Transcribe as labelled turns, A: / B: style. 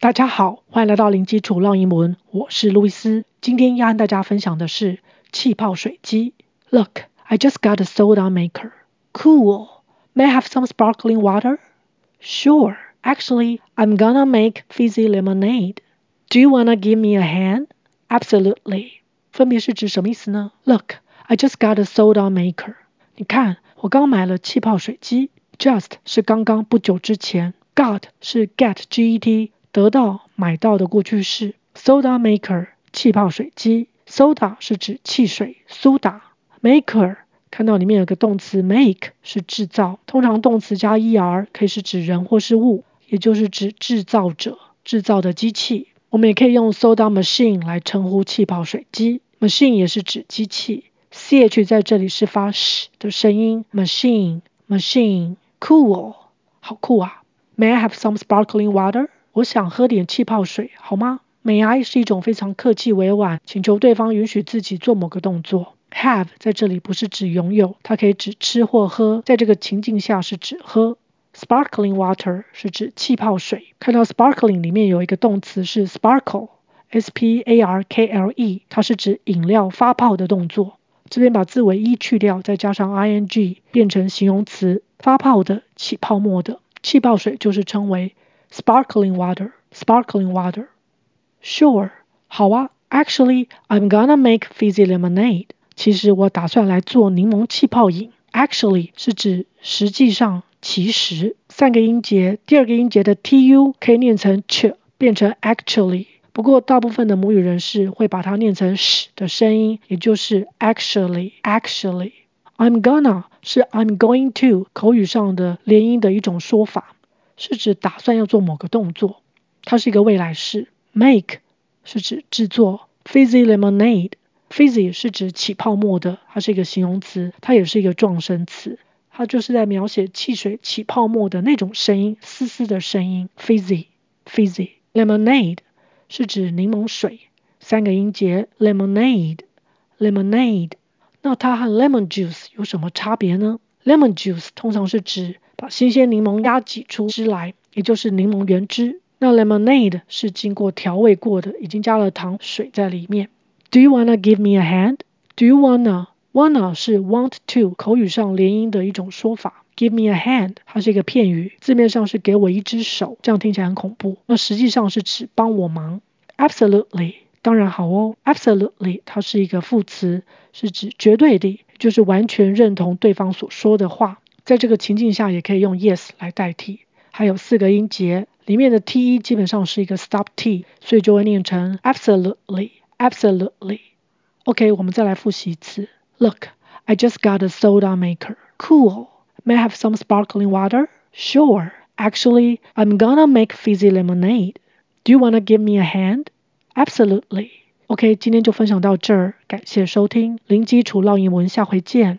A: 大家好，欢迎来到零基础绕英文，我是路易斯。今天要和大家分享的是气泡水机。Look, I just got a soda maker. Cool. May I have some sparkling water? Sure. Actually, I'm gonna make fizzy lemonade. Do you wanna give me a hand? Absolutely. 分别是指什么意思呢？Look, I just got a soda maker. 你看，我刚买了气泡水机。Just 是刚刚不久之前，got 是 get G-E-T 得到买到的过去式。Soda maker 气泡水机，soda 是指汽水，苏打。Maker 看到里面有个动词 make 是制造，通常动词加 er 可以是指人或是物，也就是指制造者、制造的机器。我们也可以用 soda machine 来称呼气泡水机，machine 也是指机器。ch 在这里是发 sh 的声音，machine machine cool 好酷啊。May I have some sparkling water？我想喝点气泡水，好吗？May I 是一种非常客气委婉，请求对方允许自己做某个动作。Have 在这里不是指拥有，它可以指吃或喝，在这个情境下是指喝。Sparkling water 是指气泡水，看到 sparkling 里面有一个动词是 sparkle，S-P-A-R-K-L-E，它是指饮料发泡的动作。这边把字尾 e 去掉，再加上 ing，变成形容词，发泡的、起泡沫的。气泡水就是称为 sparkling water，sparkling water。Sure，好啊。Actually, I'm gonna make fizzy lemonade。其实我打算来做柠檬气泡饮。Actually 是指实际上。其实三个音节，第二个音节的 tu 可以念成 ch，变成 actually。不过大部分的母语人士会把它念成 sh 的声音，也就是 actually actually。I'm gonna 是 I'm going to 口语上的连音的一种说法，是指打算要做某个动作，它是一个未来式。Make 是指制作 fizzy lemonade，fizzy 是指起泡沫的，它是一个形容词，它也是一个状声词。它就是在描写汽水起泡沫的那种声音，嘶嘶的声音，fizzy，fizzy。Lemonade 是指柠檬水，三个音节，lemonade，lemonade。那它和 lemon juice 有什么差别呢？Lemon juice 通常是指把新鲜柠檬压挤出汁来，也就是柠檬原汁。那 lemonade 是经过调味过的，已经加了糖水在里面。Do you wanna give me a hand？Do you wanna？Wanna 是 want to 口语上连音的一种说法。Give me a hand，它是一个片语，字面上是给我一只手，这样听起来很恐怖。那实际上是指帮我忙。Absolutely，当然好哦。Absolutely，它是一个副词，是指绝对的，就是完全认同对方所说的话。在这个情境下，也可以用 yes 来代替。还有四个音节，里面的 te 基本上是一个 stop t，所以就会念成 absolutely，absolutely absolutely。OK，我们再来复习一次。Look, I just got a soda maker. Cool. May I have some sparkling water? Sure. Actually, I'm gonna make fizzy lemonade. Do you wanna give me a hand? Absolutely. OK，今天就分享到这儿，感谢收听零基础绕英文，下回见。